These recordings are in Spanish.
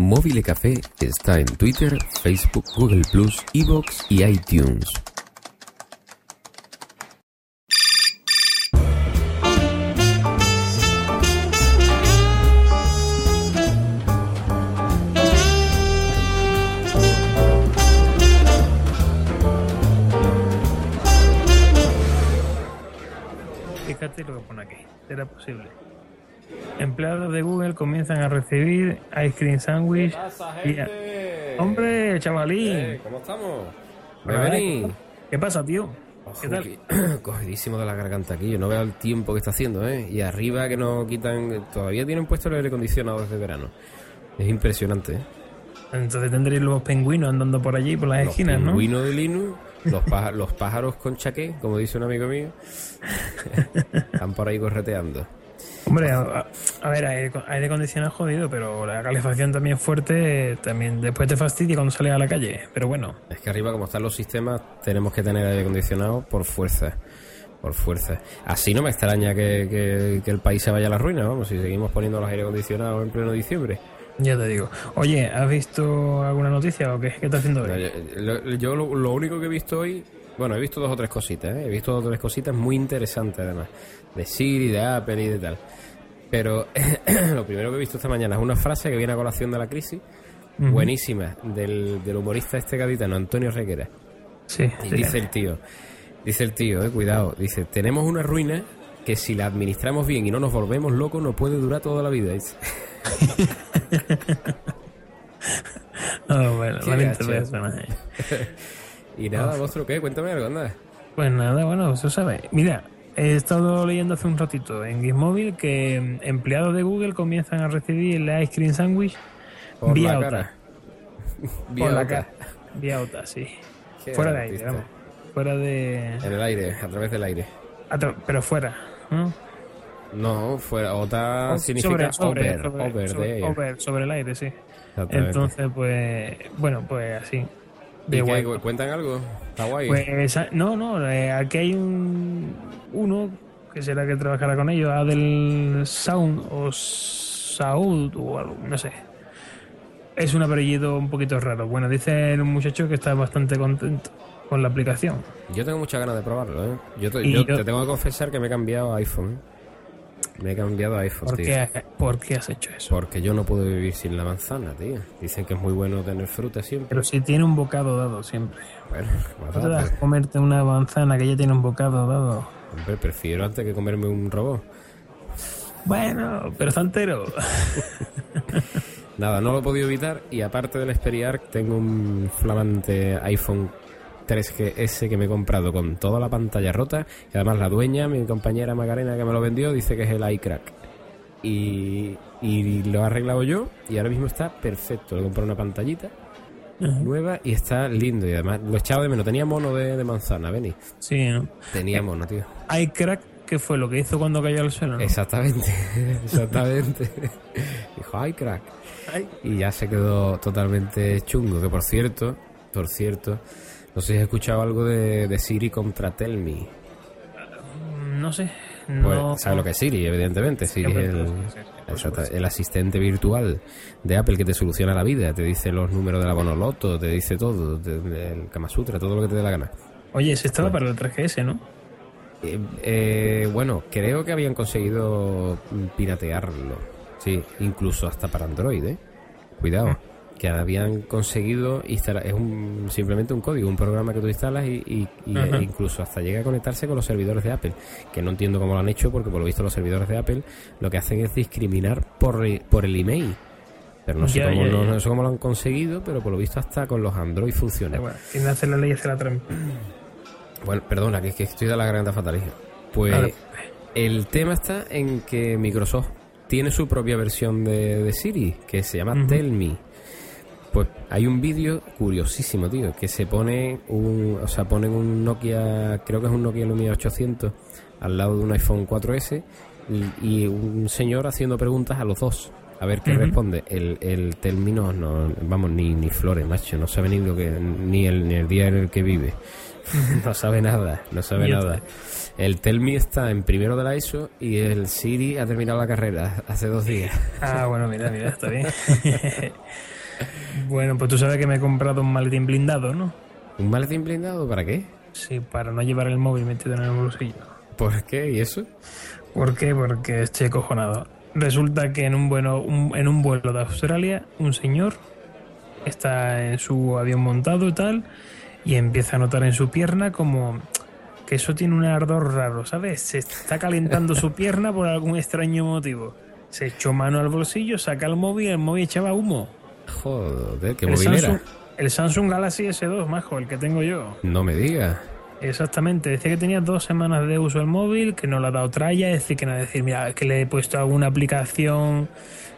Móvil Café está en Twitter, Facebook, Google Plus, Evox y iTunes. Fíjate lo que pone aquí. ¿Será posible? Empleados de Google comienzan a recibir ice cream sandwich. y a- ¡Hombre, chavalín! Eh, ¿Cómo estamos? Bebení. ¿Qué pasa, tío? Ojo, ¿Qué tal? que- Cogidísimo de la garganta aquí. Yo no veo el tiempo que está haciendo, ¿eh? Y arriba que no quitan... Todavía tienen puesto el aire acondicionado desde verano. Es impresionante, ¿eh? Entonces tendréis los pingüinos andando por allí, por las Los esquinas, ¿no? pingüinos de Linux, los, los pájaros con chaqué, como dice un amigo mío, están por ahí correteando. Hombre, a, ver, aire, aire acondicionado jodido, pero la calefacción también fuerte, también después te fastidia cuando sales a la calle. Pero bueno, Es que arriba, como están los sistemas, tenemos que tener aire acondicionado por fuerza. Por fuerza. Así no me extraña que, que- que el país se vaya a la ruina, vamos, si seguimos poniendo los aire acondicionados en pleno diciembre. ya te digo. Oye, ¿has visto alguna noticia o qué? ¿Qué estás haciendo hoy? yo lo, yo lo- lo único que he visto hoy, bueno, he visto dos o tres cositas, ¿eh? he visto dos o tres cositas muy interesantes además, de Siri, de Apple y de tal. Pero lo primero que he visto esta mañana es una frase que viene a colación de la crisis, buenísima, del, del humorista este gaditano, Antonio Requera. Sí, Y sí. dice el tío, dice el tío, eh, cuidado, dice, tenemos una ruina que si la administramos bien y no nos volvemos locos, no puede durar toda la vida. dice. Ah, bueno, Qué personaje. Y nada, vosotros qué, cuéntame algo, anda. Pues nada, bueno, eso sabe. Mira, he estado leyendo hace un ratito en Gizmóvil que mm, empleados de Google comienzan a recibir el ice cream sandwich Por vía la OTA. cara. Vía Por la OTA. cara. Vía OTA, sí. Qué fuera de aire, vamos. Fuera de... En el aire, a través del aire. Pero fuera. ¿no? No, fuera. OTA O- significa sobre, over, sobre, over sobre- over, sobre el aire, sí. Entonces, pues, bueno, pues así. ¿Y De qué, guay. cu- ¿Cuentan algo? Está guay. Pues no, no, eh, aquí hay un uno que será que trabajará con ellos, Adel Sound o Saud o algo, no sé. Es un apellido un poquito raro. Bueno, dice el muchacho que está bastante contento con la aplicación. Yo tengo muchas ganas de probarlo, ¿eh? Yo, te, Y yo yo- te tengo que confesar que me he cambiado a iPhone. ¿eh? Me he cambiado a iPhone, ¿Por tío. qué, ¿Por qué has hecho eso? Porque yo no puedo vivir sin la manzana, tío. Dicen que es muy bueno tener fruta siempre. Pero si tiene un bocado dado siempre. Bueno, más No te das comerte una manzana que ya tiene un bocado dado. hombre, prefiero antes que comerme un robot. Bueno, pero está entero. Nada, no lo he podido evitar y aparte del Xperia tengo un flamante iPhone 3GS que me he comprado con toda la pantalla rota y además la dueña, mi compañera Macarena que me lo vendió, dice que es el iCrack. Y, y lo he arreglado yo y ahora mismo está perfecto. Le compré una pantallita nueva y está lindo y además lo echaba de menos. Tenía mono de, de manzana, Beni. Sí, ¿no? Tenía mono, tío. Hay crack, ¿qué fue lo que hizo cuando cayó al suelo? no? Exactamente, exactamente. Dijo, ay, crack. Ay. Y ya se quedó totalmente chungo. Que por cierto, por cierto, no sé si has escuchado algo de, de Siri contra Telmi. No sé. Pues. ¿sabes lo que es Siri? Evidentemente. Siri es el, exacto, el asistente virtual de Apple que te soluciona la vida. Te dice los números de la Bonoloto, te dice todo, te- el Kama Sutra, todo lo que te dé la gana. Oye, ese estaba para el 3GS, ¿no? Eh, eh, bueno, creo que habían conseguido piratearlo. Sí, incluso hasta para Android, ¿eh? Cuidado. Que habían conseguido instalar. Es un, simplemente un código, un programa que tú instalas y, y- e incluso hasta llega a conectarse con los servidores de Apple. Que no entiendo cómo lo han hecho, porque por lo visto los servidores de Apple lo que hacen es discriminar por, el- por el email. Pero no sé, Ya, cómo, ya, no- ya. no sé cómo lo han conseguido, pero por lo visto hasta con los Android funciona. Igual, Quien hace la ley hace la trampa. Bueno, perdona, que es que estoy de la garganta fatal. hija. Pues el tema está en que Microsoft tiene su propia versión de, de Siri, que se llama Tell Me. Pues hay un vídeo curiosísimo, tío, que se pone un, o sea, ponen un Nokia, creo que es un Nokia Lumia 800 al lado de un iPhone 4S y, y un señor haciendo preguntas a los dos. A ver qué responde. El, el término, no, vamos, ni, ni flores, macho. No sabe ni lo que, ni el, ni el día en el que vive. no sabe nada, no sabe nada. El Telmi está en primero de la ESO y el Siri ha terminado la carrera hace dos días. Ah, bueno, mira, mira, está bien. bueno, pues tú sabes que me he comprado un maletín blindado, ¿no? ¿Un maletín blindado para qué? Sí, para no llevar el móvil metido en el bolsillo. ¿Por qué? ¿Y eso? ¿Por qué? Porque estoy cojonado. Resulta que en un, bueno, un- en un vuelo de Australia, un señor está en su avión montado y tal, y empieza a notar en su pierna como que eso tiene un ardor raro, ¿sabes? Se está calentando su pierna por algún extraño motivo. Se echó mano al bolsillo, saca el móvil, el móvil echaba humo. Joder, qué El movilera. Samsung, el Samsung Galaxy S2, majo, el que tengo yo. No me digas. Exactamente, decía que tenía dos semanas de uso el móvil, que no le ha dado tralla, es decir, que no es decir, mira, que le he puesto alguna aplicación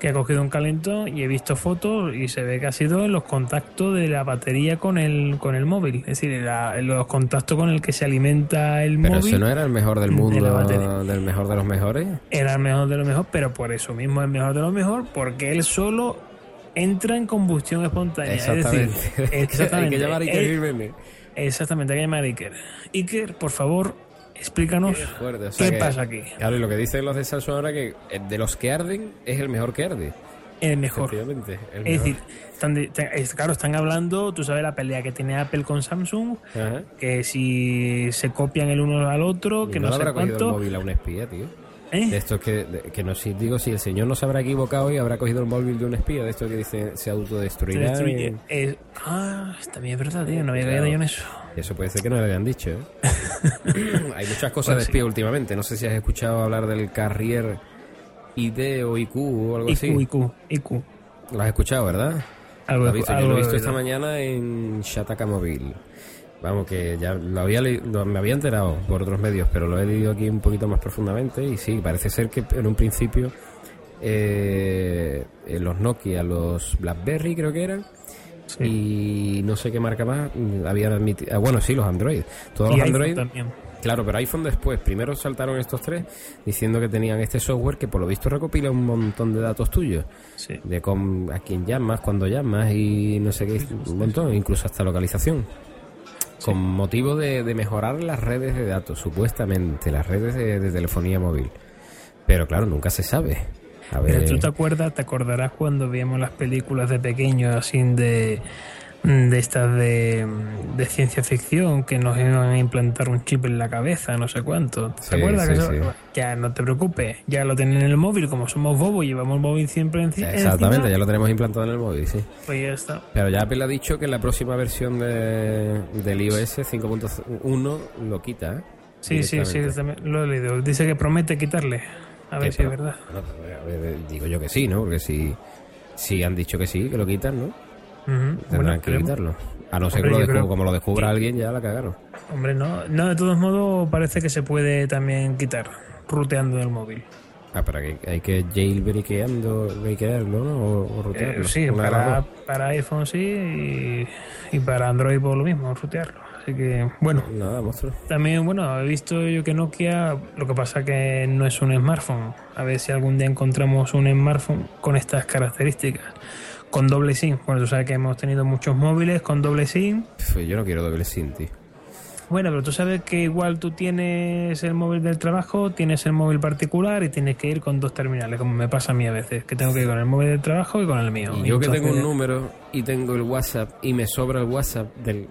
que ha cogido un calentón y he visto fotos y se ve que ha sido en los contactos de la batería con el, con el móvil, es decir, la- los contactos con el que se alimenta el Pero móvil. ese no era el mejor del de mundo, batería. del mejor de los mejores. Era el mejor de lo mejor, pero por eso mismo es el mejor de lo mejor, porque él solo entra en combustión espontánea. Es decir, Exactamente. exactamente. Hay que llamar a Iker Jiménez. Exactamente, hay que llamar a Iker. Iker, por favor, explícanos Fuerte, o sea qué que- pasa aquí. Claro, y lo que dicen los de Samsung ahora que eh, de los que arden es el mejor que arde. El mejor. Es decir, están de- claro, están hablando, tú sabes la pelea que tiene Apple con Samsung, Ajá. que si se copian el uno al otro, que no, no, sé cogido el cuánto. móvil a un espía, tío. ¿Eh? De estos que, de- que no si digo si el señor no se habrá equivocado y habrá cogido el móvil de un espía, de estos que dice se autodestruirá. Y- eh, ah, también es verdad, tío, no había Claro. caído yo en eso. Eso puede ser que no le hayan dicho, ¿eh? Hay muchas cosas Pues de sí. espía últimamente. No sé si has escuchado hablar del Carrier ID o IQ o algo IQ, así. IQ, IQ. Lo has escuchado, ¿verdad? Algo, Lo has visto, yo algo lo he visto esta mañana en Shataka Mobile. Vamos, que ya lo había le- lo- me había enterado por otros medios, pero lo he leído aquí un poquito más profundamente y sí, parece ser que en un principio eh, los Nokia, los BlackBerry creo que eran, Sí. y no sé qué marca más, habían admitido... ah, bueno, sí, los Android. Todos Y los Android... también. Claro, pero iPhone después. Primero saltaron estos tres diciendo que tenían este software que por lo visto recopila un montón de datos tuyos. Sí. De con, a quién llamas, cuándo llamas y no sé qué, un montón, incluso hasta localización. Con motivo de, de mejorar las redes de datos, supuestamente, las redes de, de telefonía móvil. Pero claro, nunca se sabe. A Pero ver, tú te acuerdas, te acordarás cuando veíamos las películas de pequeños así de de estas de, de ciencia ficción que nos iban a implantar un chip en la cabeza, no sé cuánto. ¿Te Sí, acuerdas? sí, que eso-. Ya no te preocupes, ya lo tienen en el móvil, como somos bobos, llevamos el móvil siempre enci- exactamente, encima, ya lo tenemos implantado en el móvil, sí. Pues ya está. Pero ya Apple ha dicho que en la próxima versión de, del iOS 5.1 lo quita, ¿eh? Sí, sí, sí, también lo he leído. Dice que promete quitarle. A ver si es verdad. Bueno, pues, a ver, digo yo que sí, ¿no? Porque si, si han dicho que sí, que lo quitan, ¿no? Tendrán Bueno, que quitarlo. A no ser que lo creo- como lo descubra alguien, ya la cagaron. Hombre, no. No, de todos modos, parece que se puede también quitar, ruteando el móvil. Ah, pero hay, hay que jailbreakeando, breakearlo, ¿no? O, o rutearlo. Eh, sí, de las para, para iPhone sí y, y para Android por lo mismo, rutearlo. Así que, bueno, Nada, monstruo. también, bueno, he visto yo que Nokia, lo que pasa que no es un smartphone. A ver si algún día encontramos un smartphone con estas características. Con doble SIM. Bueno, tú sabes que hemos tenido muchos móviles con doble SIM. Yo no quiero doble SIM, tío. Bueno, pero tú sabes que igual tú tienes el móvil del trabajo, tienes el móvil particular y tienes que ir con dos terminales, como me pasa a mí a veces, que tengo que ir con el móvil del trabajo y con el mío. Y yo que tengo un número y tengo el WhatsApp y me sobra el WhatsApp del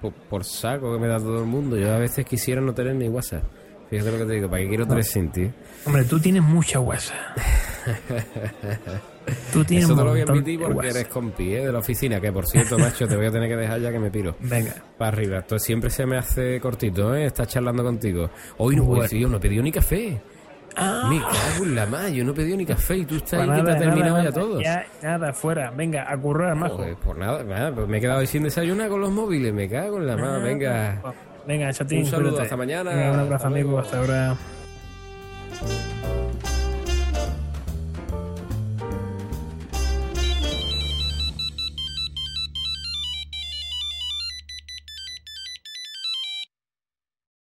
por, por saco que me da todo el mundo, yo a veces quisiera no tener ni WhatsApp. Fíjate lo que te digo, ¿para qué quiero tres SIM, tío? Hombre, tú tienes mucha WhatsApp. Tú tienes Eso te lo voy a admitir porque eres compi, ¿eh? De la oficina, que por cierto, macho, te voy a tener que dejar ya que me piro. Venga. Para arriba. Esto siempre se me hace cortito, ¿eh? Estás charlando contigo. Hoy no, hoy, tío, no he pedido ni café. Ah, Me cago en la más, yo no he pedido ni café y tú estás pues ahí que te nada, ha terminado nada, ya todo. Ya, nada, fuera. Venga, a currar, majo. Joder, por nada, nada, pues me he quedado ahí sin desayunar con los móviles, me cago en la más, venga. Venga, chatín. Un saludo, cuídate. hasta mañana. Venga, un abrazo, amigo. Hasta ahora.